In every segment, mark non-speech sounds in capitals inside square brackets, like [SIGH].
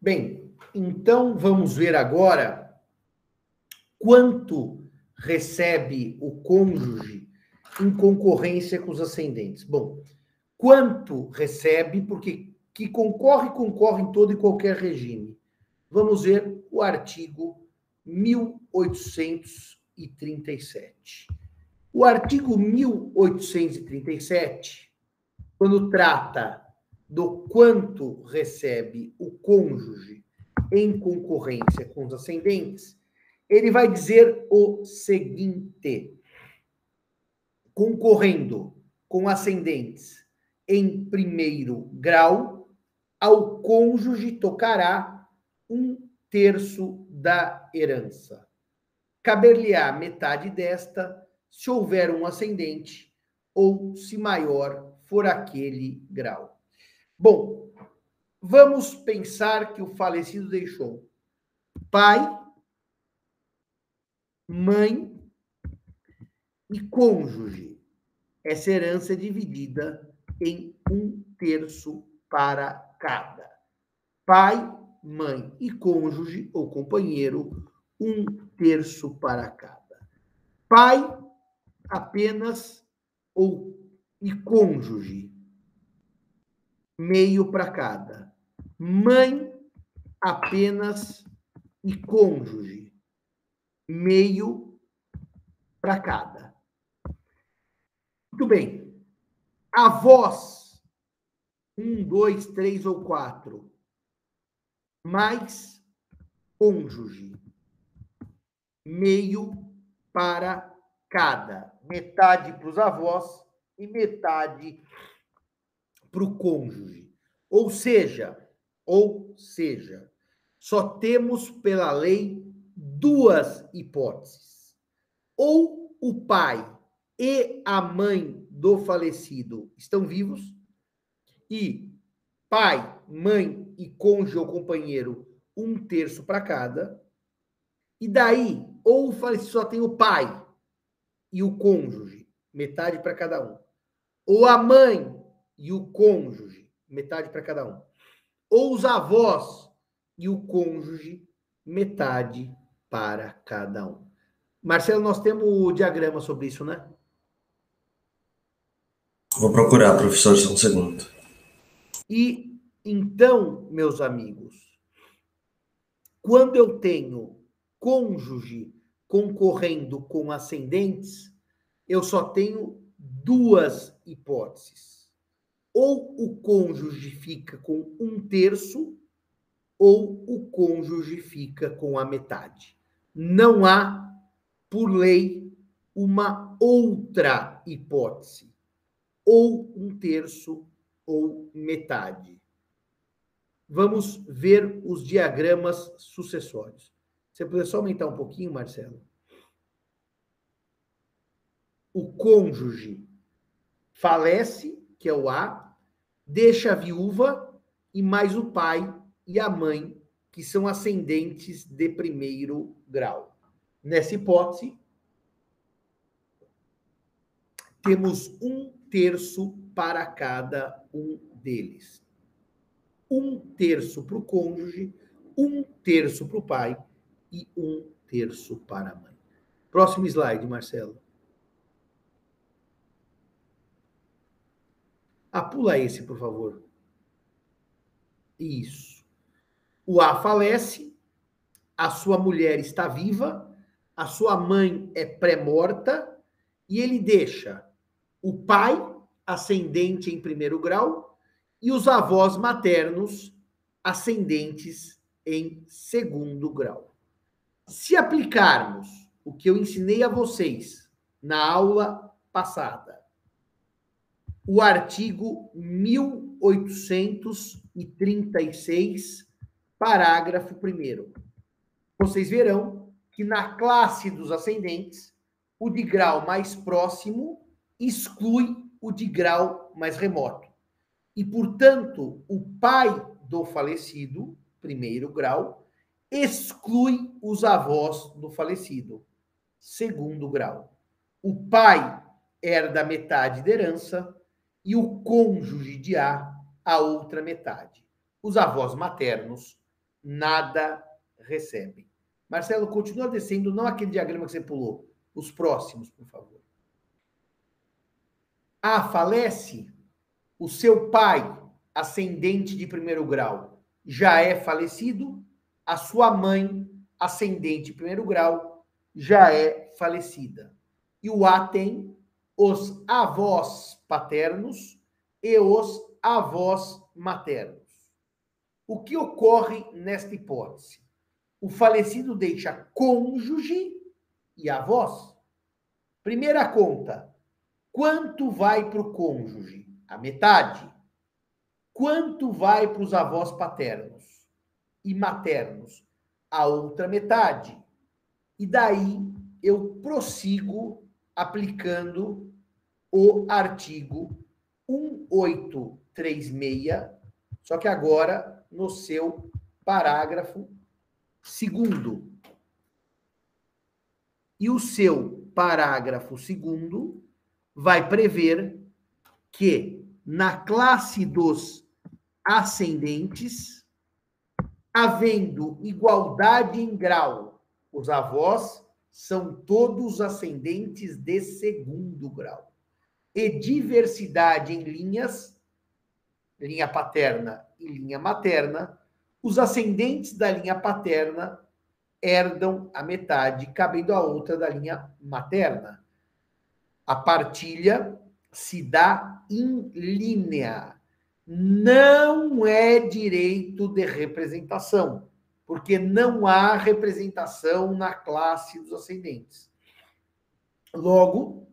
Bem, então vamos ver agora quanto recebe o cônjuge em concorrência com os ascendentes. Bom, quanto recebe, porque que concorre, concorre em todo e qualquer regime. Vamos ver o artigo 1837. O artigo 1837, quando trata do quanto recebe o cônjuge em concorrência com os ascendentes, ele vai dizer o seguinte: concorrendo com ascendentes em primeiro grau, ao cônjuge tocará um terço da herança. Caber-lhe-á metade desta, se houver um ascendente, ou se maior for aquele grau. Bom, vamos pensar que o falecido deixou pai, mãe e cônjuge. Essa herança é dividida em um terço para cada. Pai, mãe e cônjuge ou companheiro, um terço para cada. Pai, apenas ou e cônjuge, meio para cada. Mãe, apenas e cônjuge, meio para cada. Muito bem. Avós, um, dois, três ou quatro, mais cônjuge, meio para cada. Metade para os avós e metade para o cônjuge. Ou seja, ou seja, só temos pela lei duas hipóteses. Ou o pai e a mãe do falecido estão vivos e pai, mãe e cônjuge ou companheiro um terço para cada. E daí, ou o falecido só tem o pai e o cônjuge, metade para cada um. Ou a mãe e o cônjuge, metade para cada um. Ou os avós e o cônjuge, metade para cada um. Marcelo, nós temos o diagrama sobre isso, né? Vou procurar, professor, só um segundo. E então, meus amigos, quando eu tenho cônjuge concorrendo com ascendentes, eu só tenho duas hipóteses. Ou o cônjuge fica com um terço, ou o cônjuge fica com a metade. Não há, por lei, uma outra hipótese. Ou um terço, ou metade. Vamos ver os diagramas sucessórios. Você puder só aumentar um pouquinho, Marcelo? O cônjuge falece, que é o A, deixa a viúva e mais o pai e a mãe, que são ascendentes de primeiro grau. Nessa hipótese, temos um terço para cada um deles. Um terço para o cônjuge, um terço para o pai e um terço para a mãe. Próximo slide, Marcelo. Ah, pula esse, por favor. Isso. O A falece, a sua mulher está viva, a sua mãe é pré-morta e ele deixa o pai, ascendente em primeiro grau, e os avós maternos, ascendentes em segundo grau. Se aplicarmos o que eu ensinei a vocês na aula passada, o artigo 1836, parágrafo 1, vocês verão que na classe dos ascendentes, o de grau mais próximo exclui o de grau mais remoto. E, portanto, o pai do falecido, primeiro grau, exclui os avós do falecido. Segundo grau. O pai herda metade da herança e o cônjuge de A a outra metade. Os avós maternos nada recebem. Marcelo, continua descendo, não aquele diagrama que você pulou, os próximos, por favor. A falece, o seu pai, ascendente de primeiro grau, já é falecido, a sua mãe, ascendente de primeiro grau, já é falecida. E o A tem os avós paternos e os avós maternos. O que ocorre nesta hipótese? O falecido deixa cônjuge e avós. Primeira conta: quanto vai para o cônjuge? A metade. Quanto vai para os avós paternos e maternos? A outra metade. E daí eu prossigo aplicando o artigo 1836, só que agora no seu parágrafo segundo. E o seu parágrafo segundo vai prever que na classe dos ascendentes, havendo igualdade em grau, os avós são todos ascendentes de segundo grau. E diversidade em linhas, linha paterna e linha materna, os ascendentes da linha paterna herdam a metade, cabendo a outra da linha materna. A partilha se dá em linha. Não é direito de representação, porque não há representação na classe dos ascendentes. Logo,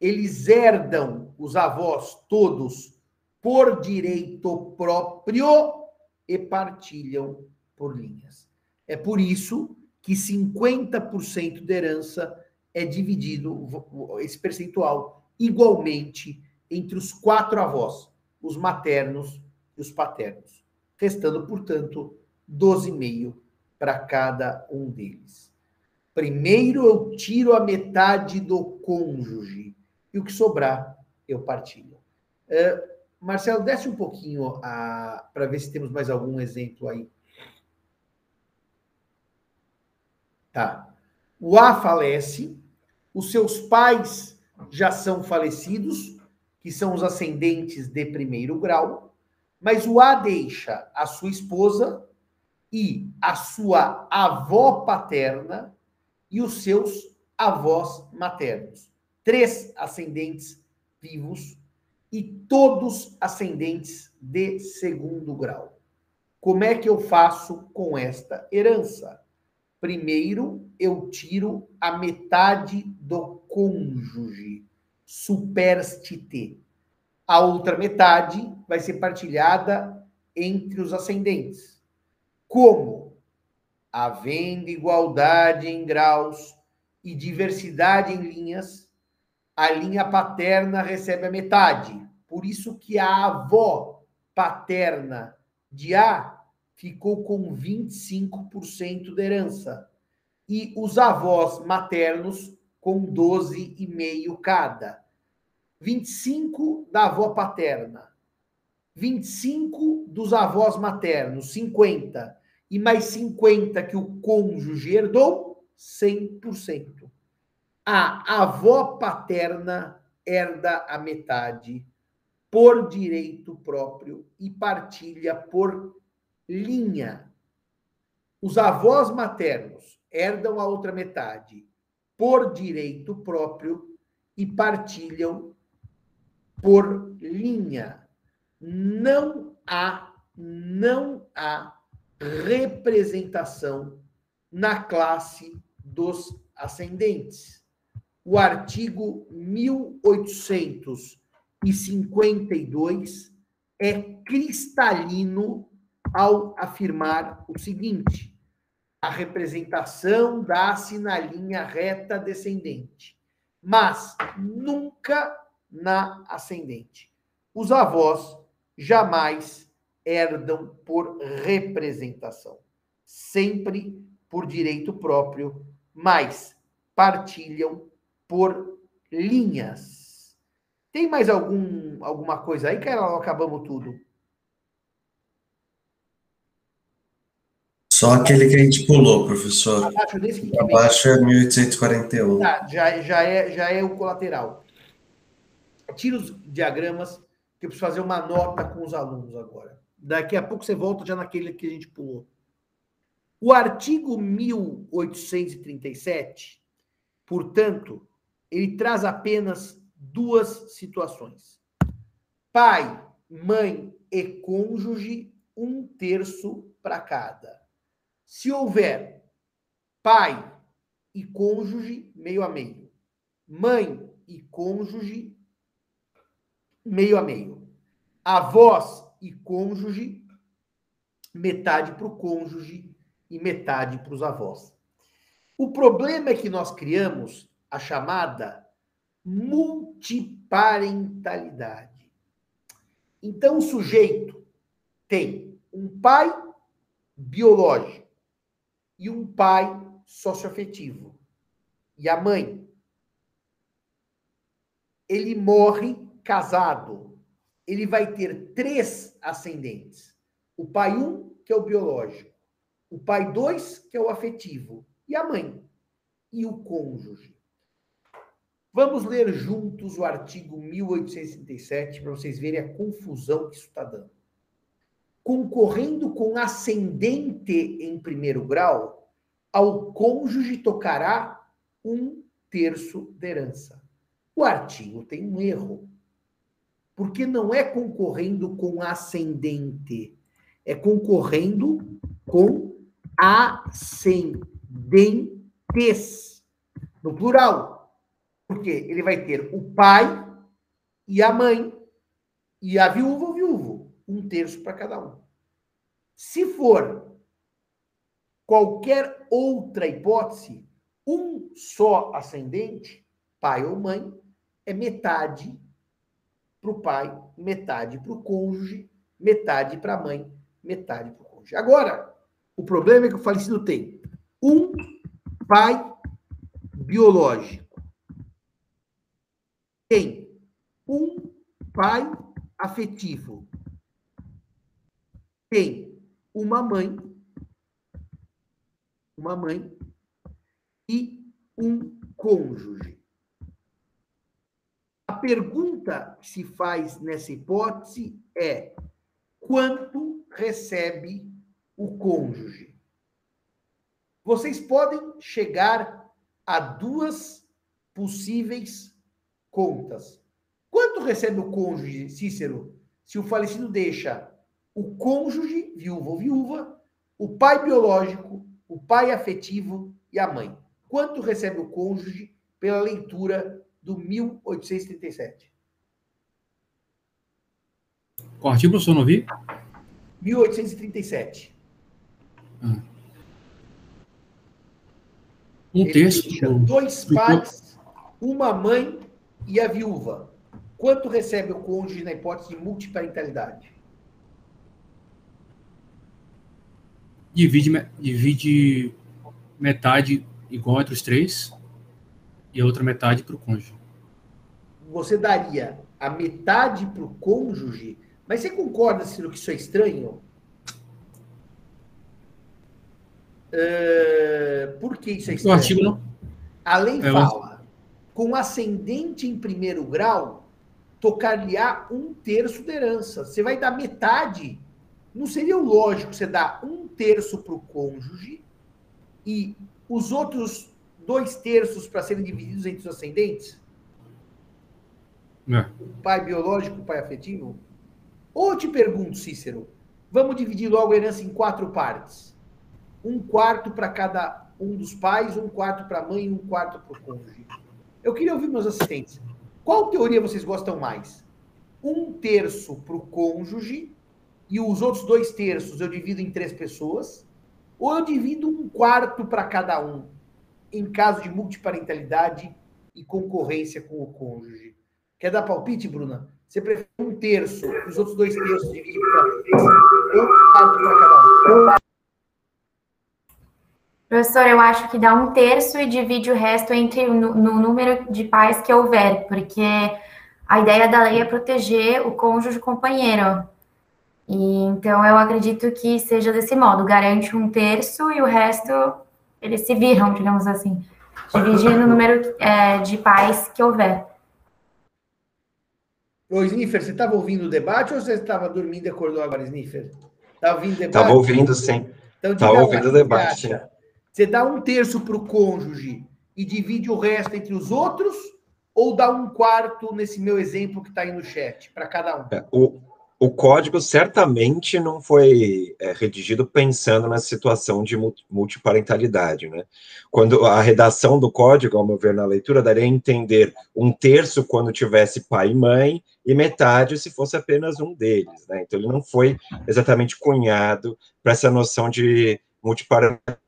eles herdam os avós todos por direito próprio e partilham por linhas. É por isso que 50% da herança é dividido, esse percentual, igualmente entre os quatro avós, os maternos e os paternos, restando, portanto, 12,5 para cada um deles. Primeiro eu tiro a metade do cônjuge e o que sobrar eu partilho. Uh, Marcelo, desce um pouquinho para ver se temos mais algum exemplo aí. Tá. O A falece, os seus pais já são falecidos, que são os ascendentes de primeiro grau, mas o A deixa a sua esposa e a sua avó paterna e os seus avós maternos. Três ascendentes vivos e todos ascendentes de segundo grau. Como é que eu faço com esta herança? Primeiro, eu tiro a metade do cônjuge, superstite. A outra metade vai ser partilhada entre os ascendentes. Como? Havendo igualdade em graus e diversidade em linhas, a linha paterna recebe a metade. Por isso que a avó paterna de A ficou com 25% da herança. E os avós maternos com 12,5 cada. 25 da avó paterna. 25 dos avós maternos, 50. E mais 50 que o cônjuge herdou, 100% a avó paterna herda a metade por direito próprio e partilha por linha. Os avós maternos herdam a outra metade por direito próprio e partilham por linha. Não há não há representação na classe dos ascendentes o artigo 1852 é cristalino ao afirmar o seguinte: a representação dá-se na linha reta descendente, mas nunca na ascendente. Os avós jamais herdam por representação, sempre por direito próprio, mas partilham por linhas. Tem mais algum, alguma coisa aí, que acabamos tudo? Só aquele que a gente pulou, professor. Abaixo desse que Abaixo é 1841. Tá, já, já, é, já é o colateral. Tira os diagramas, que eu preciso fazer uma nota com os alunos agora. Daqui a pouco você volta já naquele que a gente pulou. O artigo 1837, portanto, ele traz apenas duas situações: pai, mãe e cônjuge, um terço para cada. Se houver pai e cônjuge, meio a meio. Mãe e cônjuge, meio a meio. Avós e cônjuge, metade para o cônjuge e metade para os avós. O problema é que nós criamos a chamada multiparentalidade. Então, o sujeito tem um pai biológico e um pai socioafetivo. E a mãe. Ele morre casado. Ele vai ter três ascendentes. O pai um, que é o biológico o pai 2, que é o afetivo, e a mãe, e o cônjuge. Vamos ler juntos o artigo 1837 para vocês verem a confusão que isso está dando. Concorrendo com ascendente em primeiro grau, ao cônjuge tocará um terço da herança. O artigo tem um erro, porque não é concorrendo com ascendente, é concorrendo com ascendentes, no plural. Porque ele vai ter o pai e a mãe, e a viúva ou viúvo, um terço para cada um. Se for qualquer outra hipótese, um só ascendente, pai ou mãe, é metade para o pai, metade para o cônjuge, metade para a mãe, metade para o cônjuge. Agora, o problema é que o falecido tem um pai biológico, tem um pai afetivo, tem uma mãe, uma mãe e um cônjuge. A pergunta que se faz nessa hipótese é: quanto recebe o cônjuge. Vocês podem chegar a duas possíveis contas. Quanto recebe o cônjuge, Cícero, se o falecido deixa o cônjuge, viúva ou viúva, o pai biológico, o pai afetivo e a mãe? Quanto recebe o cônjuge pela leitura do 1837? Qual artigo, professor, não vi? 1837. Um Ele terço. Do, dois pais, uma mãe e a viúva. Quanto recebe o cônjuge na hipótese de multiparentalidade? Divide, divide metade igual entre os três e a outra metade para o cônjuge. Você daria a metade para o cônjuge, mas você concorda, Ciro, que isso é estranho? Uh, por que isso é estranho? O artigo não. A lei é, fala, com ascendente em primeiro grau, tocar-lhe-á um terço da herança. Você vai dar metade. Não seria lógico você dar um terço para o cônjuge e os outros dois terços para serem divididos entre os ascendentes? É. O pai biológico, o pai afetivo? Ou eu te pergunto, Cícero, vamos dividir logo a herança em quatro partes um quarto para cada um dos pais, um quarto para a mãe e um quarto para o cônjuge. Eu queria ouvir meus assistentes. Qual teoria vocês gostam mais? Um terço para o cônjuge e os outros dois terços eu divido em três pessoas? Ou eu divido um quarto para cada um, em caso de multiparentalidade e concorrência com o cônjuge? Quer dar palpite, Bruna? Você prefere um terço os outros dois terços divididos para três? Ou para cada um? Professor, eu acho que dá um terço e divide o resto entre no, no número de pais que houver, porque a ideia da lei é proteger o cônjuge companheiro. E então eu acredito que seja desse modo, garante um terço e o resto eles se viram, digamos assim, dividindo o número é, de pais que houver. Ô, Sniffer, você estava ouvindo o debate ou você estava dormindo e acordou agora, Sniffer? Estava ouvindo o debate? Estava ouvindo, sim. Então, Estava ouvindo o debate, sim. Você dá um terço para o cônjuge e divide o resto entre os outros ou dá um quarto nesse meu exemplo que está aí no chat, para cada um? É, o, o código certamente não foi é, redigido pensando na situação de multiparentalidade, né? Quando a redação do código, ao meu ver, na leitura, daria a entender um terço quando tivesse pai e mãe e metade se fosse apenas um deles, né? Então ele não foi exatamente cunhado para essa noção de multiparentalidade.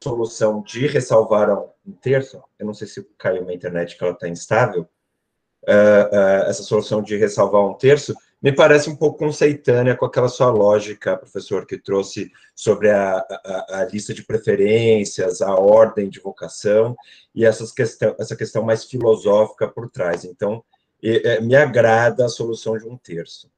Solução de ressalvar um terço, eu não sei se caiu minha internet que ela está instável, uh, uh, essa solução de ressalvar um terço, me parece um pouco conceitânea com aquela sua lógica, professor, que trouxe sobre a, a, a lista de preferências, a ordem de vocação e essas questão, essa questão mais filosófica por trás. Então, é, me agrada a solução de um terço.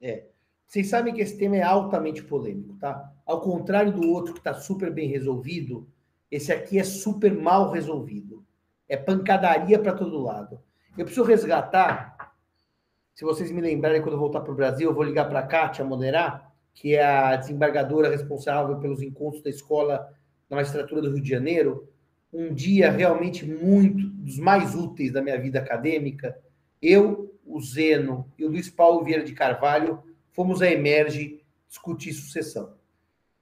É. Vocês sabem que esse tema é altamente polêmico, tá? Ao contrário do outro que está super bem resolvido, esse aqui é super mal resolvido. É pancadaria para todo lado. Eu preciso resgatar. Se vocês me lembrarem, quando eu voltar para o Brasil, eu vou ligar para a Kátia Moderar, que é a desembargadora responsável pelos encontros da escola na magistratura do Rio de Janeiro. Um dia realmente muito dos mais úteis da minha vida acadêmica. Eu, o Zeno e o Luiz Paulo Vieira de Carvalho fomos a Emerge discutir sucessão.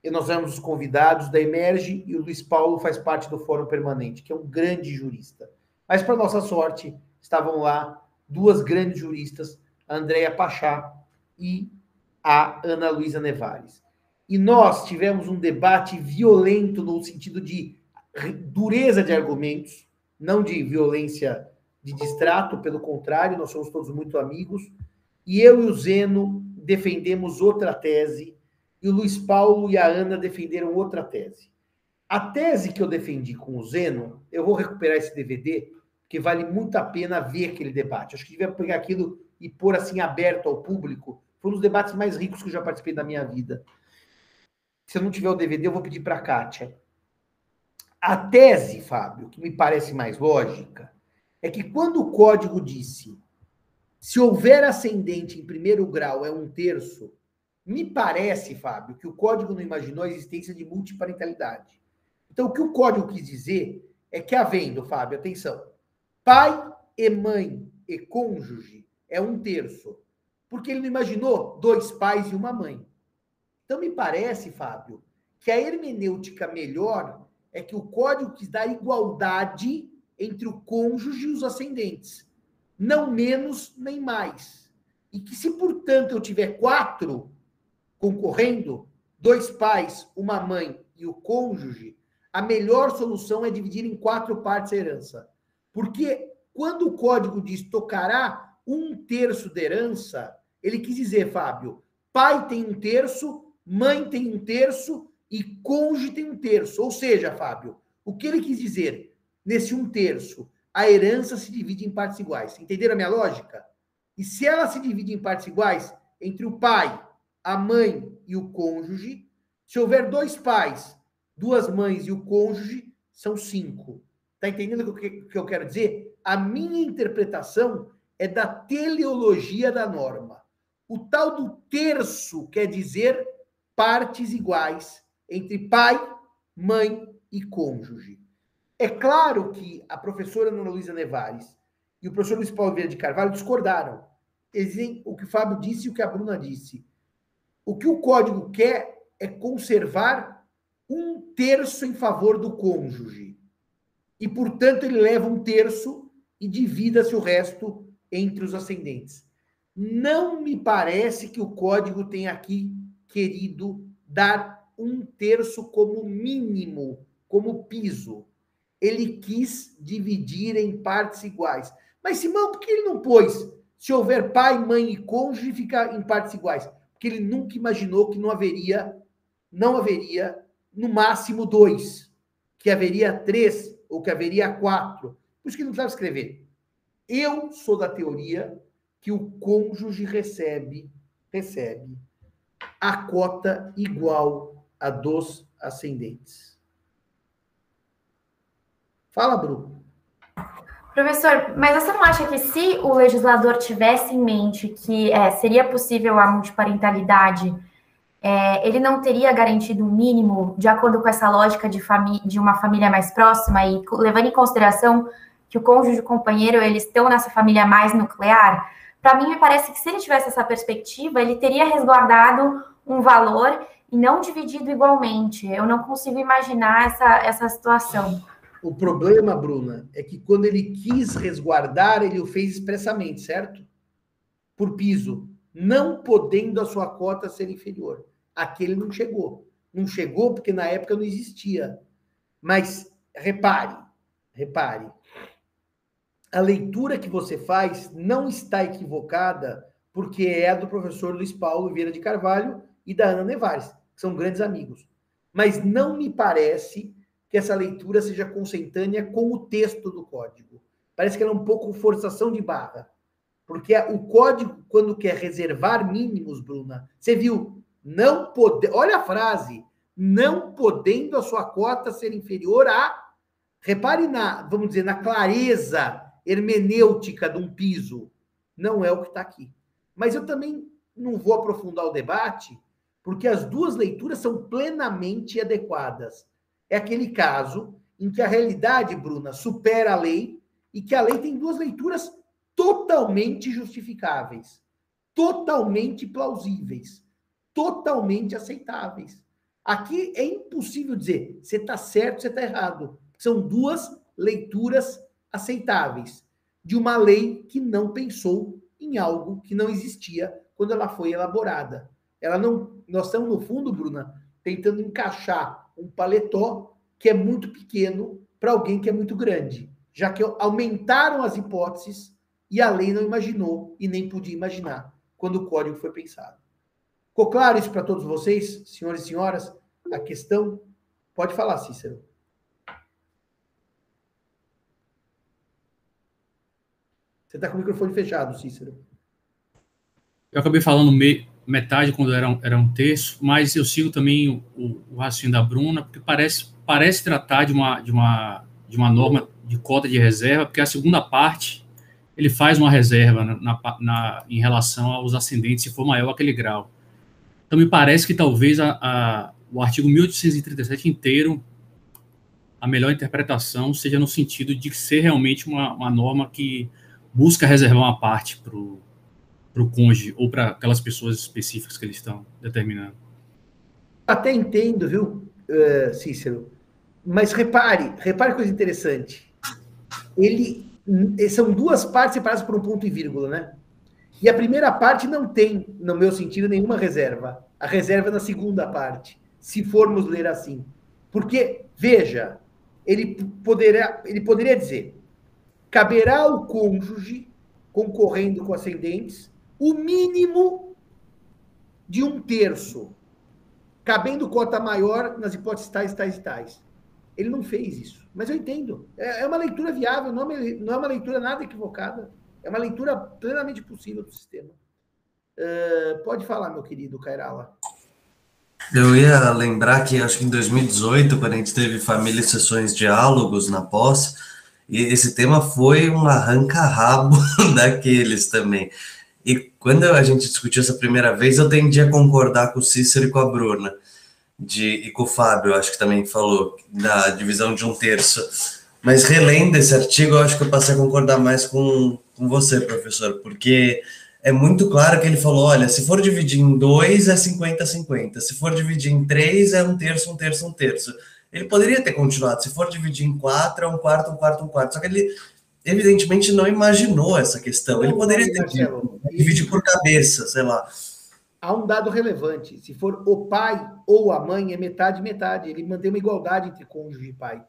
E nós éramos os convidados da Emerge e o Luiz Paulo faz parte do Fórum Permanente, que é um grande jurista. Mas, para nossa sorte, estavam lá duas grandes juristas, a Andréia Pachá e a Ana Luísa Nevares. E nós tivemos um debate violento no sentido de dureza de argumentos, não de violência de distrato, pelo contrário, nós somos todos muito amigos. E eu e o Zeno defendemos outra tese, e o Luiz Paulo e a Ana defenderam outra tese. A tese que eu defendi com o Zeno, eu vou recuperar esse DVD, que vale muito a pena ver aquele debate. Acho que devia pegar aquilo e pôr assim aberto ao público. Foi um dos debates mais ricos que eu já participei da minha vida. Se eu não tiver o DVD, eu vou pedir para a Kátia. A tese, Fábio, que me parece mais lógica, é que quando o código disse se houver ascendente em primeiro grau é um terço, me parece, Fábio, que o código não imaginou a existência de multiparentalidade. Então, o que o código quis dizer é que havendo, Fábio, atenção, Pai e mãe e cônjuge é um terço. Porque ele não imaginou dois pais e uma mãe. Então, me parece, Fábio, que a hermenêutica melhor é que o código quis dar igualdade entre o cônjuge e os ascendentes. Não menos nem mais. E que, se, portanto, eu tiver quatro concorrendo, dois pais, uma mãe e o cônjuge, a melhor solução é dividir em quatro partes a herança. Porque quando o código diz tocará um terço da herança, ele quis dizer, Fábio, pai tem um terço, mãe tem um terço e cônjuge tem um terço. Ou seja, Fábio, o que ele quis dizer? Nesse um terço, a herança se divide em partes iguais. Entenderam a minha lógica? E se ela se divide em partes iguais entre o pai, a mãe e o cônjuge, se houver dois pais, duas mães e o cônjuge, são cinco. Está entendendo o que, que eu quero dizer? A minha interpretação é da teleologia da norma. O tal do terço quer dizer partes iguais entre pai, mãe e cônjuge. É claro que a professora Ana Luísa Nevares e o professor Luiz Paulo Vieira de Carvalho discordaram. Eles o que o Fábio disse e o que a Bruna disse. O que o código quer é conservar um terço em favor do cônjuge e, portanto, ele leva um terço e divida-se o resto entre os ascendentes. Não me parece que o código tenha aqui querido dar um terço como mínimo, como piso. Ele quis dividir em partes iguais. Mas, Simão, por que ele não pôs? Se houver pai, mãe e cônjuge, ficar em partes iguais. Porque ele nunca imaginou que não haveria, não haveria, no máximo, dois. Que haveria três ou que haveria quatro. Por isso que não precisava escrever. Eu sou da teoria que o cônjuge recebe, recebe a cota igual a dos ascendentes. Fala, Bruno. Professor, mas você não acha que se o legislador tivesse em mente que é, seria possível a multiparentalidade, é, ele não teria garantido o mínimo de acordo com essa lógica de, de uma família mais próxima e levando em consideração que o cônjuge e o companheiro eles estão nessa família mais nuclear? Para mim, me parece que se ele tivesse essa perspectiva, ele teria resguardado um valor e não dividido igualmente. Eu não consigo imaginar essa, essa situação. O problema, Bruna, é que quando ele quis resguardar, ele o fez expressamente, certo? Por piso, não podendo a sua cota ser inferior. Aquele não chegou. Não chegou porque na época não existia. Mas repare, repare, a leitura que você faz não está equivocada, porque é a do professor Luiz Paulo Vieira de Carvalho e da Ana Nevares, que são grandes amigos. Mas não me parece que essa leitura seja consentânea com o texto do código. Parece que ela é um pouco forçação de barra. Porque o código, quando quer reservar mínimos, Bruna, você viu, não pode, olha a frase, não podendo a sua cota ser inferior a, repare na, vamos dizer, na clareza hermenêutica de um piso. Não é o que está aqui. Mas eu também não vou aprofundar o debate, porque as duas leituras são plenamente adequadas. É aquele caso em que a realidade, Bruna, supera a lei e que a lei tem duas leituras totalmente justificáveis, totalmente plausíveis, totalmente aceitáveis. Aqui é impossível dizer você está certo, você está errado. São duas leituras aceitáveis de uma lei que não pensou em algo que não existia quando ela foi elaborada. Ela não, nós estamos no fundo, Bruna, tentando encaixar um paletó que é muito pequeno para alguém que é muito grande, já que aumentaram as hipóteses e a lei não imaginou e nem podia imaginar quando o código foi pensado. Ficou claro isso para todos vocês, senhores e senhoras? A questão pode falar, Cícero. Você está com o microfone fechado, Cícero. Eu acabei falando me, metade quando era um, era um terço, mas eu sigo também o, o, raciocínio da Bruna, porque parece, parece tratar de uma, de, uma, de uma norma de cota de reserva, porque a segunda parte ele faz uma reserva na, na, na, em relação aos ascendentes, se for maior aquele grau. Então, me parece que talvez a, a, o artigo 1837 inteiro, a melhor interpretação seja no sentido de ser realmente uma, uma norma que busca reservar uma parte para o cônjuge ou para aquelas pessoas específicas que eles estão determinando. Até entendo, viu, uh, Cícero? Mas repare, repare coisa interessante. Ele são duas partes separadas por um ponto e vírgula, né? E a primeira parte não tem, no meu sentido, nenhuma reserva. A reserva é na segunda parte, se formos ler assim. Porque, veja, ele poderia, ele poderia dizer: caberá ao cônjuge, concorrendo com ascendentes, o mínimo de um terço, cabendo cota maior nas hipóteses tais, tais e tais. Ele não fez isso. Mas eu entendo. É, é uma leitura viável, não é, não é uma leitura nada equivocada. É uma leitura plenamente possível do sistema. Uh, pode falar, meu querido Cairala. Eu ia lembrar que acho que em 2018, quando a gente teve família e sessões diálogos na pós, e esse tema foi um arranca-rabo [LAUGHS] daqueles também. E quando a gente discutiu essa primeira vez, eu tendi a concordar com o Cícero e com a Bruna, de, e com o Fábio, acho que também falou, da divisão de um terço. Mas relendo esse artigo, eu acho que eu passei a concordar mais com, com você, professor, porque é muito claro que ele falou: olha, se for dividir em dois, é 50-50, se for dividir em três, é um terço, um terço, um terço. Ele poderia ter continuado. Se for dividir em quatro, é um quarto, um quarto, um quarto. Só que ele, evidentemente, não imaginou essa questão. Ele poderia ter dividido por cabeça, sei lá. Há um dado relevante. Se for o pai ou a mãe, é metade, metade. Ele mantém uma igualdade entre cônjuge e pai.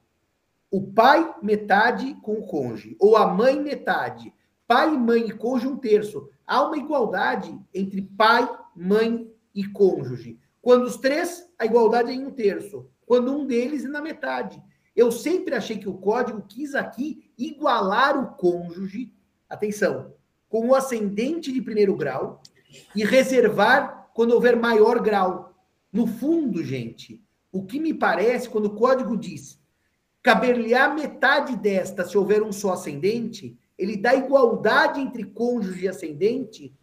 O pai, metade com o cônjuge. Ou a mãe, metade. Pai, mãe e cônjuge, um terço. Há uma igualdade entre pai, mãe e cônjuge. Quando os três, a igualdade é em um terço quando um deles é na metade. Eu sempre achei que o código quis aqui igualar o cônjuge, atenção, com o ascendente de primeiro grau e reservar quando houver maior grau. No fundo, gente, o que me parece, quando o código diz caber-lhe-á metade desta se houver um só ascendente, ele dá igualdade entre cônjuge e ascendente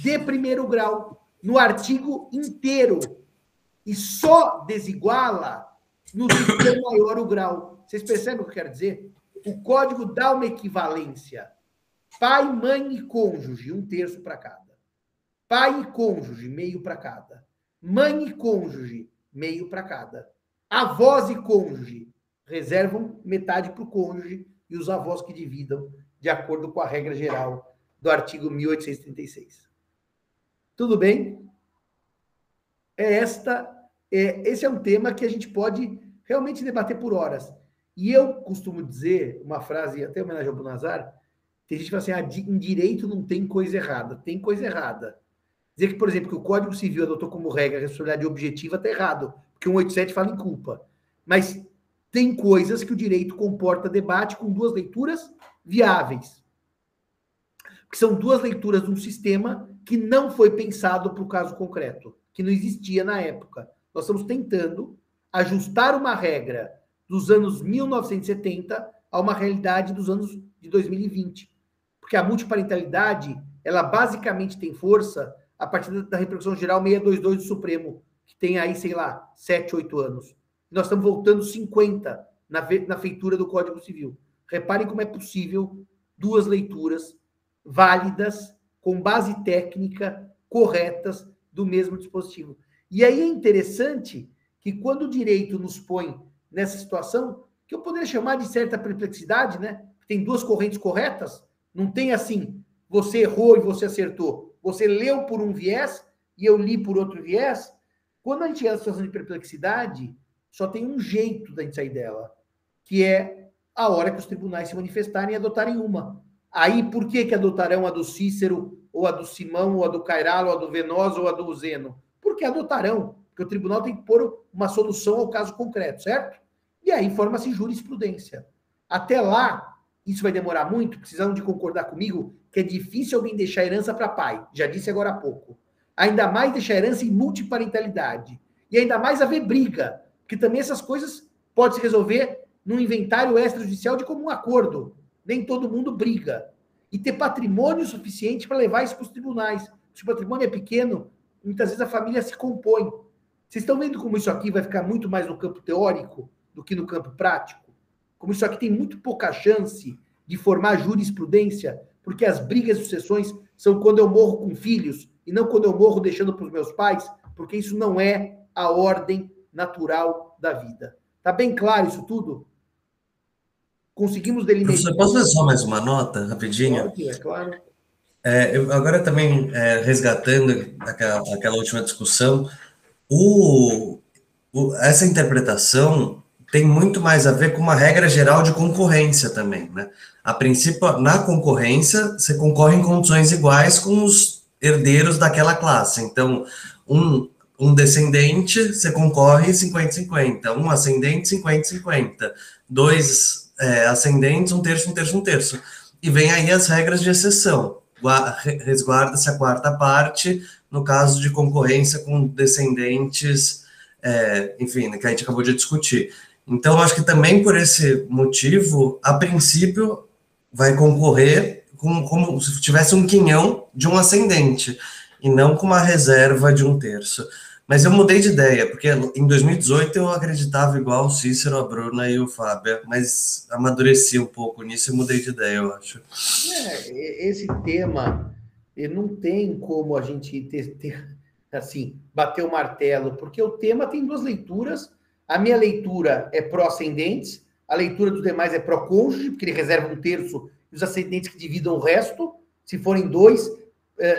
de primeiro grau, no artigo inteiro, e só desiguala no que maior o grau. Vocês percebem o que eu quero dizer? O código dá uma equivalência. Pai, mãe e cônjuge, um terço para cada. Pai e cônjuge, meio para cada. Mãe e cônjuge, meio para cada. Avós e cônjuge, reservam metade para o cônjuge e os avós que dividam, de acordo com a regra geral do artigo 1836. Tudo bem? É esta, é, esse é um tema que a gente pode realmente debater por horas. E eu costumo dizer uma frase, até homenagem ao Bunazar, tem gente que fala assim, ah, em direito não tem coisa errada. Tem coisa errada. Dizer que, por exemplo, que o Código Civil adotou como regra a responsabilidade objetiva está errado, porque o 187 fala em culpa. Mas tem coisas que o direito comporta debate com duas leituras viáveis. Que são duas leituras de um sistema que não foi pensado para o caso concreto, que não existia na época. Nós estamos tentando ajustar uma regra dos anos 1970 a uma realidade dos anos de 2020. Porque a multiparentalidade, ela basicamente tem força a partir da repercussão geral 622 do Supremo, que tem aí, sei lá, 7, 8 anos. Nós estamos voltando 50 na, na feitura do Código Civil. Reparem como é possível duas leituras válidas, com base técnica, corretas do mesmo dispositivo. E aí é interessante que quando o direito nos põe nessa situação, que eu poderia chamar de certa perplexidade, né? Tem duas correntes corretas, não tem assim, você errou e você acertou. Você leu por um viés e eu li por outro viés. Quando a gente é na situação de perplexidade, só tem um jeito da gente sair dela, que é a hora que os tribunais se manifestarem e adotarem uma. Aí, por que, que adotarão a do Cícero, ou a do Simão, ou a do Cairalo, ou a do Venoso, ou a do Zeno? Porque adotarão, porque o tribunal tem que pôr uma solução ao caso concreto, certo? E aí forma-se jurisprudência. Até lá, isso vai demorar muito, precisam de concordar comigo que é difícil alguém deixar herança para pai, já disse agora há pouco. Ainda mais deixar herança em multiparentalidade. E ainda mais haver briga, que também essas coisas podem se resolver num inventário extrajudicial de comum acordo. Nem todo mundo briga. E ter patrimônio suficiente para levar isso para os tribunais. Se o patrimônio é pequeno, muitas vezes a família se compõe. Vocês estão vendo como isso aqui vai ficar muito mais no campo teórico do que no campo prático? Como isso aqui tem muito pouca chance de formar jurisprudência, porque as brigas e sucessões são quando eu morro com filhos e não quando eu morro deixando para os meus pais, porque isso não é a ordem natural da vida. Tá bem claro isso tudo? Conseguimos delimitar. Professor, posso fazer só mais uma nota, rapidinho? Pode, é claro. É, eu, agora também, é, resgatando aquela, aquela, última discussão, o, o, essa interpretação tem muito mais a ver com uma regra geral de concorrência também, né? A princípio, na concorrência, você concorre em condições iguais com os herdeiros daquela classe. Então, um, um descendente, você concorre 50-50. Um ascendente, 50-50. Dois é, ascendentes, um terço, um terço, um terço. E vem aí as regras de exceção. Resguarda-se a quarta parte no caso de concorrência com descendentes, é, enfim, que a gente acabou de discutir. Então, acho que também por esse motivo, a princípio, vai concorrer com, como se tivesse um quinhão de um ascendente, e não com uma reserva de um terço. Mas eu mudei de ideia, porque em 2018 eu acreditava igual o Cícero, a Bruna e o Fábio, mas amadureci um pouco nisso e mudei de ideia, eu acho. É, esse tema, não tem como a gente ter, ter, assim, bater o martelo, porque o tema tem duas leituras. A minha leitura é pró-ascendentes, a leitura dos demais é pró-cônjuge, porque ele reserva um terço, e os ascendentes que dividam o resto, se forem dois,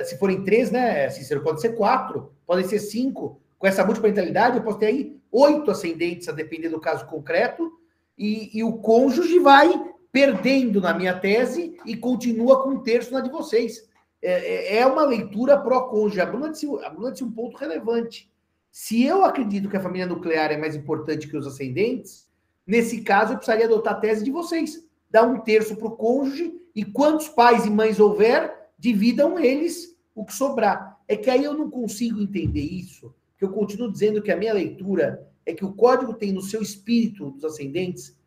se forem três, né, Cícero, pode ser quatro, podem ser cinco. Com essa multiparentalidade, eu posso ter aí oito ascendentes, a depender do caso concreto, e, e, o cônjuge vai perdendo na minha tese e continua com um terço na de vocês. É, é, é uma leitura pró-cônjuge. A Bruna disse, a Bruna disse um ponto relevante. Se eu acredito que a família nuclear é mais importante que os ascendentes, nesse caso eu precisaria adotar a tese de vocês. Dar um terço para o cônjuge e quantos pais e mães houver, dividam eles o que sobrar. É que aí eu não consigo entender isso, que eu continuo dizendo que a minha leitura é que o código tem no seu espírito dos ascendentes,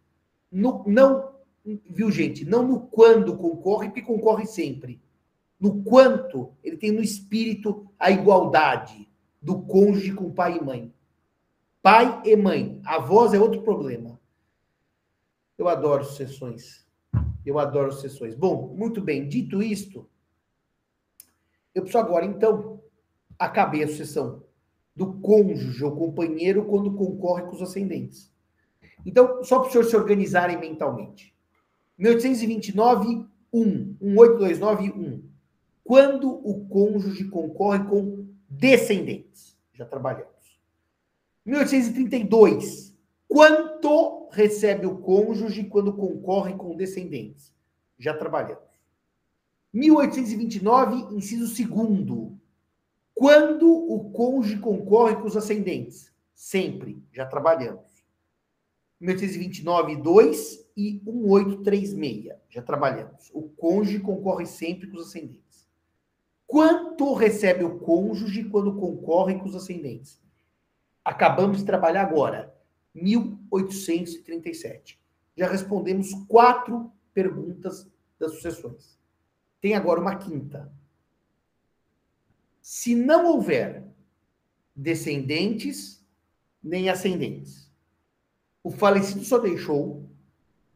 no, não, viu gente, não no quando concorre, porque concorre sempre. No quanto ele tem no espírito a igualdade do cônjuge com pai e mãe. Pai e mãe. Avós é outro problema. Eu adoro sessões. Eu adoro sessões. Bom, muito bem. Dito isto, eu preciso agora, então, acabei a sucessão do cônjuge ou companheiro quando concorre com os ascendentes. Então, só para os senhores se organizarem mentalmente. 1829, 1. 18291. 1. Quando o cônjuge concorre com descendentes. Já trabalhamos. 1832. Quanto recebe o cônjuge quando concorre com descendentes? Já trabalhamos. 1829, inciso 2 quando o cônjuge concorre com os ascendentes? Sempre, já trabalhamos. 1829, 2 e 1836, já trabalhamos. O cônjuge concorre sempre com os ascendentes. Quanto recebe o cônjuge quando concorre com os ascendentes? Acabamos de trabalhar agora, 1837. Já respondemos quatro perguntas das sucessões. Tem agora uma quinta. Se não houver descendentes nem ascendentes, o falecido só deixou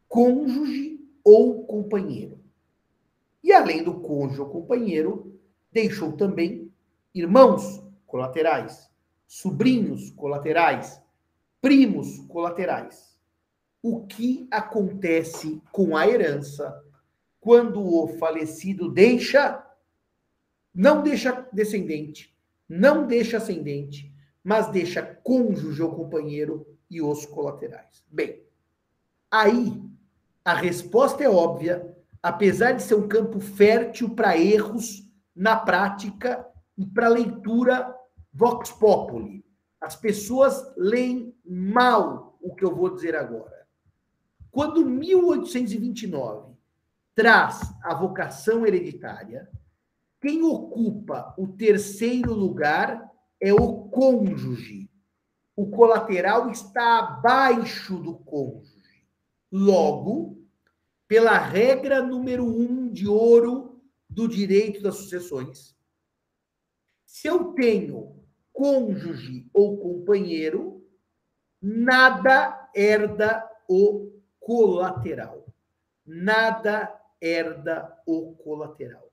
cônjuge ou companheiro. E além do cônjuge ou companheiro, deixou também irmãos colaterais, sobrinhos colaterais, primos colaterais. O que acontece com a herança quando o falecido deixa não deixa descendente, não deixa ascendente, mas deixa cônjuge ou companheiro e os colaterais. Bem, aí a resposta é óbvia, apesar de ser um campo fértil para erros na prática e para leitura vox populi. As pessoas leem mal o que eu vou dizer agora. Quando 1829 traz a vocação hereditária, quem ocupa o terceiro lugar é o cônjuge. O colateral está abaixo do cônjuge. Logo, pela regra número um de ouro do direito das sucessões, se eu tenho cônjuge ou companheiro, nada herda o colateral. Nada herda o colateral.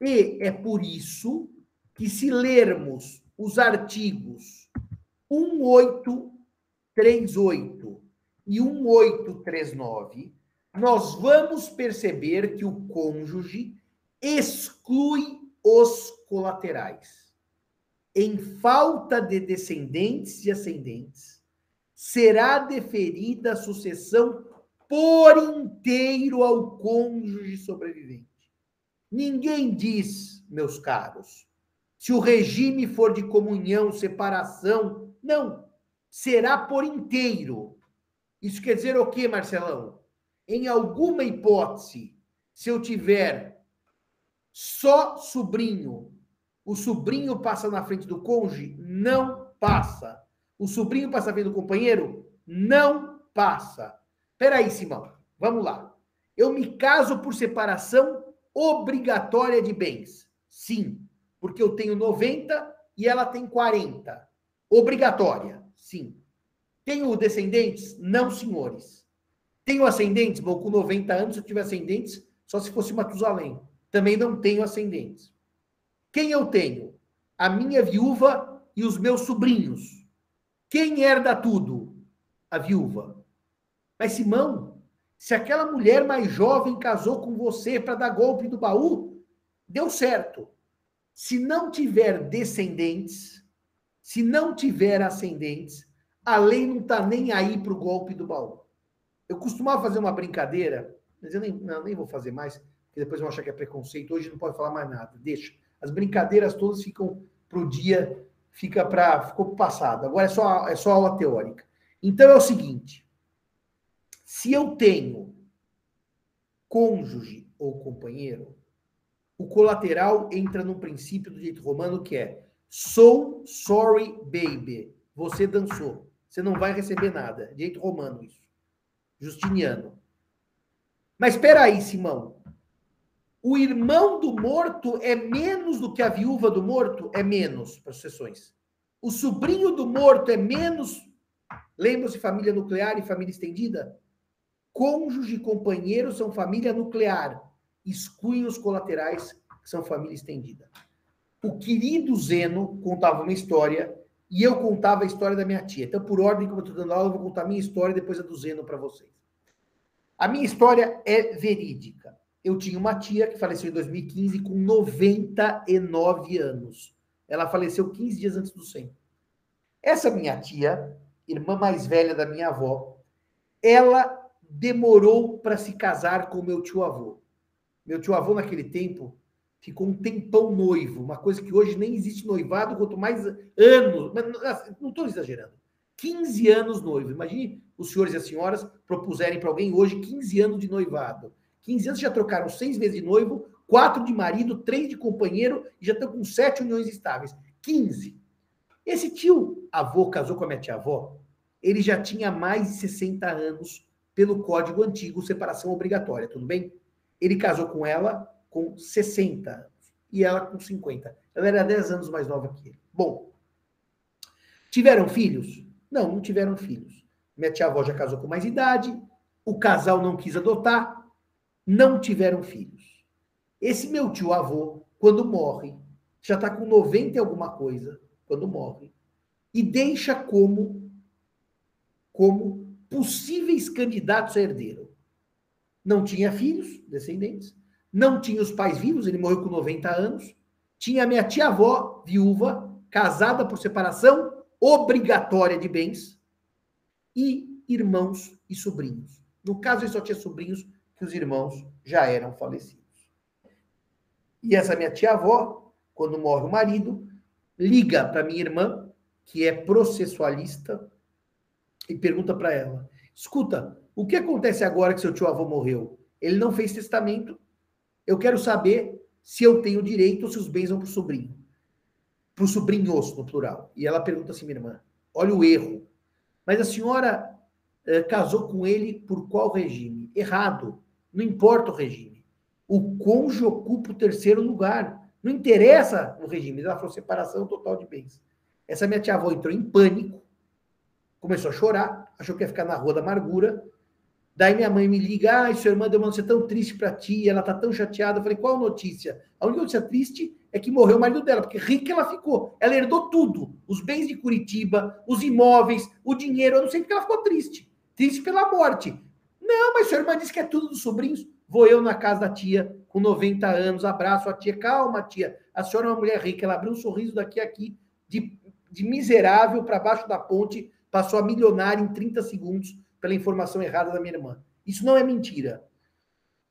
E é por isso que, se lermos os artigos 1838 e 1839, nós vamos perceber que o cônjuge exclui os colaterais. Em falta de descendentes e ascendentes, será deferida a sucessão por inteiro ao cônjuge sobrevivente. Ninguém diz, meus caros, se o regime for de comunhão, separação, não, será por inteiro. Isso quer dizer o quê, Marcelão? Em alguma hipótese, se eu tiver só sobrinho, o sobrinho passa na frente do cônjuge? Não passa. O sobrinho passa na frente do companheiro? Não passa. Peraí, Simão, vamos lá. Eu me caso por separação obrigatória de bens? Sim, porque eu tenho 90 e ela tem 40. Obrigatória? Sim. Tenho descendentes? Não, senhores. Tenho ascendentes? Bom, com 90 anos, se eu tiver ascendentes, só se fosse Matusalém. Também não tenho ascendentes. Quem eu tenho? A minha viúva e os meus sobrinhos. Quem herda tudo? A viúva. Mas, Simão, se aquela mulher mais jovem casou com você para dar golpe do baú, deu certo. Se não tiver descendentes, se não tiver ascendentes, a lei não está nem aí para o golpe do baú. Eu costumava fazer uma brincadeira, mas eu nem, não, nem vou fazer mais, porque depois vão achar que é preconceito. Hoje não pode falar mais nada. Deixa. As brincadeiras todas ficam para o dia, fica para ficou passado. Agora é só, é só aula teórica. Então é o seguinte: se eu tenho cônjuge ou companheiro, o colateral entra num princípio do direito romano que é so sorry baby, você dançou, você não vai receber nada. Direito romano isso. Justiniano. Mas espera aí, Simão. O irmão do morto é menos do que a viúva do morto? É menos para sucessões. O sobrinho do morto é menos. Lembra-se família nuclear e família estendida? Cônjuge e companheiro são família nuclear. Excluem os colaterais, que são família estendida. O querido Zeno contava uma história e eu contava a história da minha tia. Então, por ordem, como eu estou dando aula, eu vou contar a minha história e depois a do Zeno para vocês. A minha história é verídica. Eu tinha uma tia que faleceu em 2015 com 99 anos. Ela faleceu 15 dias antes do 100. Essa minha tia, irmã mais velha da minha avó, ela demorou para se casar com meu tio avô. Meu tio avô, naquele tempo, ficou um tempão noivo, uma coisa que hoje nem existe noivado, quanto mais anos. Não estou exagerando. 15 anos noivo. Imagine os senhores e as senhoras propuserem para alguém hoje 15 anos de noivado. 15 anos já trocaram seis vezes de noivo, quatro de marido, três de companheiro e já estão com sete uniões estáveis. 15. Esse tio avô casou com a minha tia avó, ele já tinha mais de 60 anos pelo código antigo, separação obrigatória, tudo bem? Ele casou com ela com 60 anos e ela com 50. Ela era 10 anos mais nova que ele. Bom, tiveram filhos? Não, não tiveram filhos. Minha tia avó já casou com mais idade, o casal não quis adotar, não tiveram filhos. Esse meu tio avô, quando morre, já está com 90 e alguma coisa, quando morre, e deixa como, como possíveis candidatos a herdeiro. Não tinha filhos, descendentes, não tinha os pais vivos, ele morreu com 90 anos, tinha minha tia-avó, viúva, casada por separação obrigatória de bens, e irmãos e sobrinhos. No caso, ele só tinha sobrinhos que os irmãos já eram falecidos. E essa minha tia-avó, quando morre o marido, liga para minha irmã, que é processualista, e pergunta para ela: escuta, o que acontece agora que seu tio-avô morreu? Ele não fez testamento. Eu quero saber se eu tenho direito ou se os bens vão para o sobrinho. Para o sobrinhos, no plural. E ela pergunta assim, minha irmã: olha o erro. Mas a senhora eh, casou com ele por qual regime? Errado. Não importa o regime. O cônjuge ocupa o terceiro lugar. Não interessa o regime. Ela falou separação total de bens. Essa minha tia-avó entrou em pânico, começou a chorar, achou que ia ficar na rua da amargura. Daí minha mãe me liga, ai, sua irmã deu uma notícia tão triste para ti, ela tá tão chateada. Eu falei, qual notícia? A única notícia triste é que morreu o marido dela, porque rica ela ficou. Ela herdou tudo, os bens de Curitiba, os imóveis, o dinheiro. Eu não sei porque ela ficou triste. Triste pela morte. Não, mas sua irmã disse que é tudo dos sobrinhos. Vou eu na casa da tia, com 90 anos, abraço a tia. Calma, tia. A senhora é uma mulher rica. Ela abriu um sorriso daqui a aqui, de, de miserável para baixo da ponte, passou a milionária em 30 segundos pela informação errada da minha irmã. Isso não é mentira.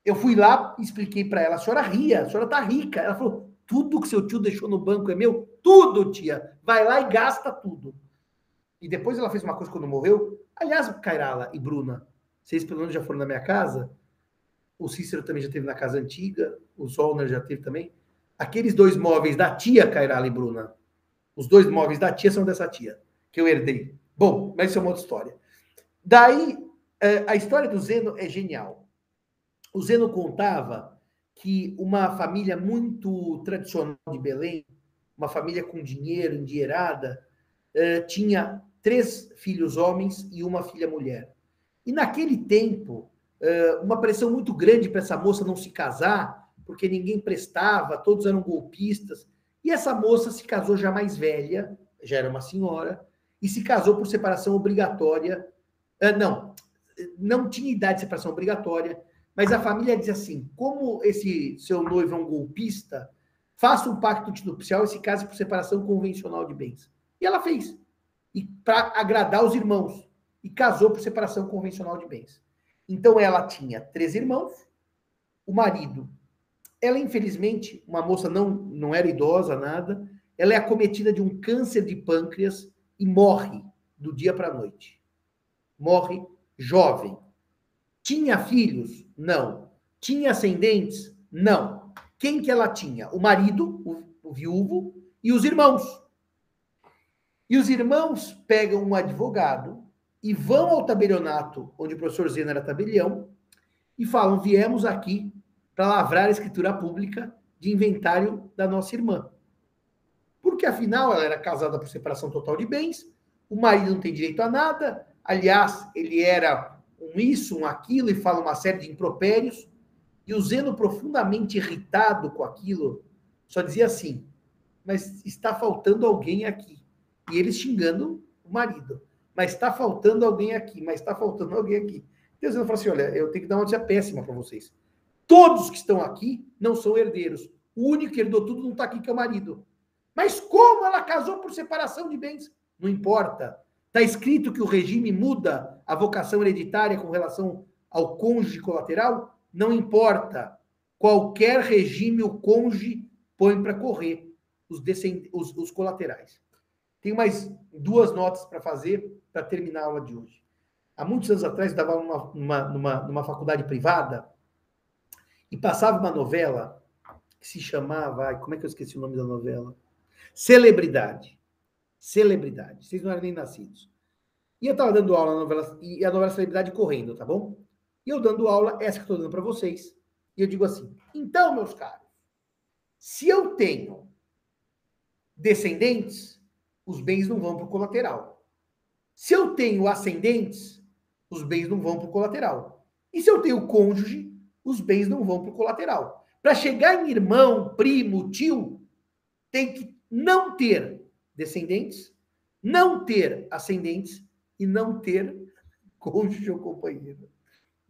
Eu fui lá e expliquei para ela. A senhora ria, a senhora tá rica. Ela falou: tudo que seu tio deixou no banco é meu? Tudo, tia. Vai lá e gasta tudo. E depois ela fez uma coisa quando morreu. Aliás, Kairala e Bruna, vocês pelo menos já foram na minha casa. O Cícero também já teve na casa antiga. O Solner já teve também. Aqueles dois móveis da tia Cairala e Bruna. Os dois móveis da tia são dessa tia, que eu herdei. Bom, mas isso é uma outra história. Daí, é, a história do Zeno é genial. O Zeno contava que uma família muito tradicional de Belém, uma família com dinheiro, endinheirada, é, tinha três filhos homens e uma filha mulher. E naquele tempo, uma pressão muito grande para essa moça não se casar, porque ninguém prestava, todos eram golpistas. E essa moça se casou já mais velha, já era uma senhora, e se casou por separação obrigatória. Não, não tinha idade de separação obrigatória, mas a família diz assim: como esse seu noivo é um golpista, faça um pacto nupcial e se case por separação convencional de bens. E ela fez. E para agradar os irmãos e casou por separação convencional de bens. Então ela tinha três irmãos, o marido. Ela, infelizmente, uma moça não, não era idosa, nada, ela é acometida de um câncer de pâncreas e morre do dia para a noite. Morre jovem. Tinha filhos? Não. Tinha ascendentes? Não. quem que ela tinha? O marido, o, o viúvo, e os irmãos. E os irmãos pegam um advogado e vão ao tabelionato, onde o professor Zeno era tabelião, e falam: viemos aqui para lavrar a escritura pública de inventário da nossa irmã. Porque afinal ela era casada por separação total de bens, o marido não tem direito a nada, aliás, ele era um isso, um aquilo, e fala uma série de impropérios. E o Zeno, profundamente irritado com aquilo, só dizia assim: Mas está faltando alguém aqui. E eles xingando o marido. Mas está faltando alguém aqui, mas está faltando alguém aqui. Deus falou assim: Olha, eu tenho que dar uma notícia péssima para vocês. Todos que estão aqui não são herdeiros. O único que herdou tudo não está aqui, que é o marido. Mas como ela casou por separação de bens? Não importa. Está escrito que o regime muda a vocação hereditária com relação ao cônjuge colateral? Não importa. Qualquer regime, o cônjuge põe para correr os, descend... os, os colaterais. Tenho mais duas notas para fazer para terminar a aula de hoje. Há muitos anos atrás, eu estava numa, numa, numa, faculdade privada e passava uma novela que se chamava. Como é que eu esqueci o nome da novela? Celebridade celebridade. Vocês não eram nem nascidos. E eu estava dando aula na novela, e a novela Celebridade correndo, tá bom? E eu dando aula, essa que eu estou dando para vocês. E eu digo assim: então, meus caros, se eu tenho descendentes, os bens não vão para o colateral. Se eu tenho ascendentes, os bens não vão para o colateral. E se eu tenho cônjuge, os bens não vão para o colateral. Para chegar em irmão, primo, tio, tem que não ter descendentes, não ter ascendentes e não ter [LAUGHS] cônjuge ou companheiro.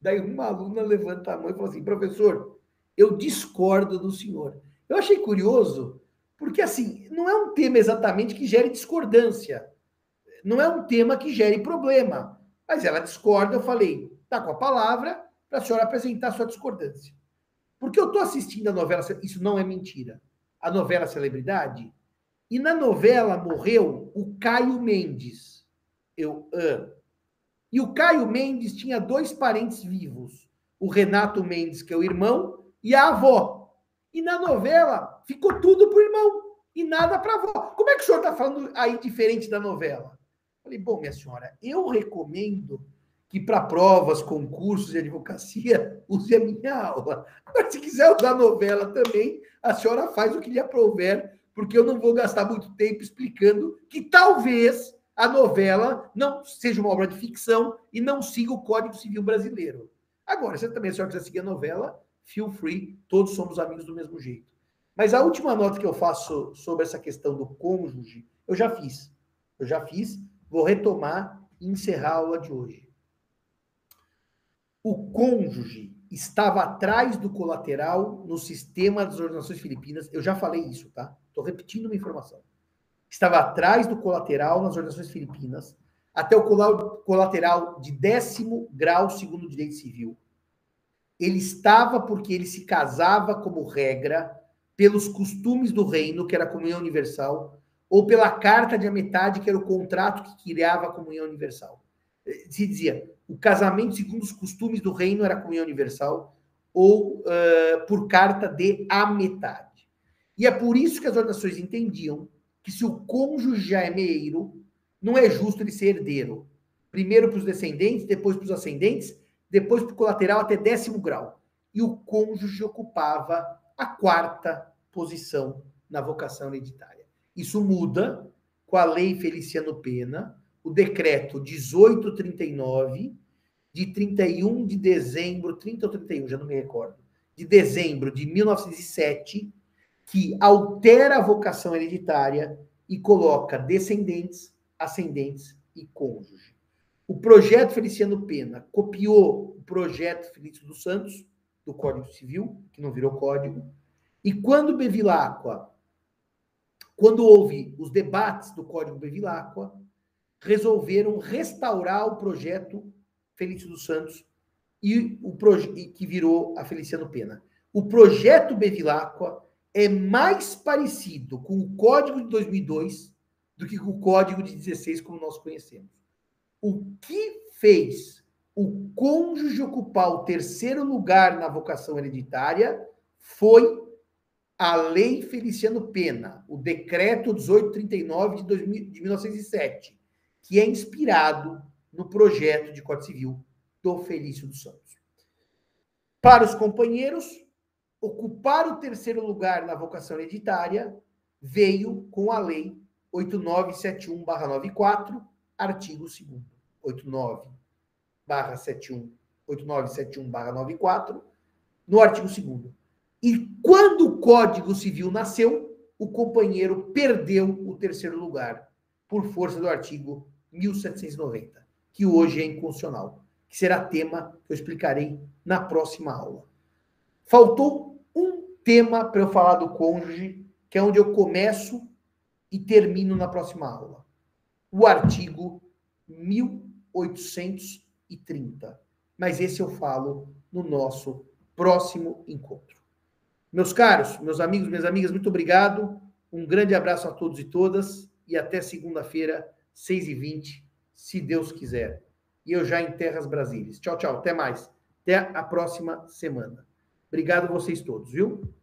Daí uma aluna levanta a mão e fala assim: professor, eu discordo do senhor. Eu achei curioso, porque assim, não é um tema exatamente que gere discordância. Não é um tema que gere problema. Mas ela discorda, eu falei, tá com a palavra para a senhora apresentar sua discordância. Porque eu estou assistindo a novela, isso não é mentira. A novela Celebridade, e na novela morreu o Caio Mendes. Eu, uh. E o Caio Mendes tinha dois parentes vivos: o Renato Mendes, que é o irmão, e a avó. E na novela ficou tudo pro irmão e nada para a avó. Como é que o senhor está falando aí diferente da novela? Falei, bom, minha senhora, eu recomendo que para provas, concursos de advocacia, [LAUGHS] use a minha aula. Mas se quiser usar novela também, a senhora faz o que lhe aprover porque eu não vou gastar muito tempo explicando que talvez a novela não seja uma obra de ficção e não siga o Código Civil brasileiro. Agora, se também a senhora quiser seguir a novela, feel free, todos somos amigos do mesmo jeito. Mas a última nota que eu faço sobre essa questão do cônjuge, eu já fiz. Eu já fiz, vou retomar e encerrar a aula de hoje. O cônjuge estava atrás do colateral no sistema das ordenações filipinas. Eu já falei isso, tá? Estou repetindo uma informação. Estava atrás do colateral nas ordenações filipinas, até o colateral de décimo grau segundo o direito civil. Ele estava porque ele se casava como regra pelos costumes do reino, que era a comunhão universal, ou pela carta de a metade, que era o contrato que criava a comunhão universal. Se dizia, o casamento segundo os costumes do reino era a comunhão universal, ou uh, por carta de a metade. E é por isso que as ordenações entendiam que se o cônjuge já é meio, não é justo ele ser herdeiro. Primeiro para os descendentes, depois para os ascendentes, depois para o colateral até décimo grau. E o cônjuge ocupava a quarta posição na vocação hereditária. Isso muda com a Lei Feliciano Pena, o decreto 1839, de 31 de dezembro, 30 ou 31, já não me recordo, de dezembro de 1907, que altera a vocação hereditária e coloca descendentes, ascendentes e cônjuge. O projeto Feliciano Pena copiou o projeto Felício dos Santos, do Código Civil, que não virou código, e quando Bevilacqua, quando houve os debates do Código Bevilacqua, resolveram restaurar o projeto Felício dos Santos e o que virou a Feliciano Pena. O projeto Bevilacqua é mais parecido com o código de 2002 do que com o código de 16, como nós conhecemos. O que fez o cônjuge ocupar o terceiro lugar na vocação hereditária foi a Lei Feliciano Pena, o Decreto 1839 de, 2000, de 1907, que é inspirado no projeto de Código Civil do Felício dos Santos. Para os companheiros, ocupar o terceiro lugar na vocação hereditária veio com a Lei 8971-94, artigo 2 89-71, 8971-94, no artigo 2 E quando o Código Civil nasceu, o companheiro perdeu o terceiro lugar por força do artigo 1790, que hoje é inconstitucional, que será tema que eu explicarei na próxima aula. Faltou tema para eu falar do cônjuge, que é onde eu começo e termino na próxima aula. O artigo 1830. Mas esse eu falo no nosso próximo encontro. Meus caros, meus amigos, minhas amigas, muito obrigado. Um grande abraço a todos e todas e até segunda-feira, 6h20, se Deus quiser. E eu já em Terras Brasílias. Tchau, tchau. Até mais. Até a próxima semana. Obrigado a vocês todos, viu?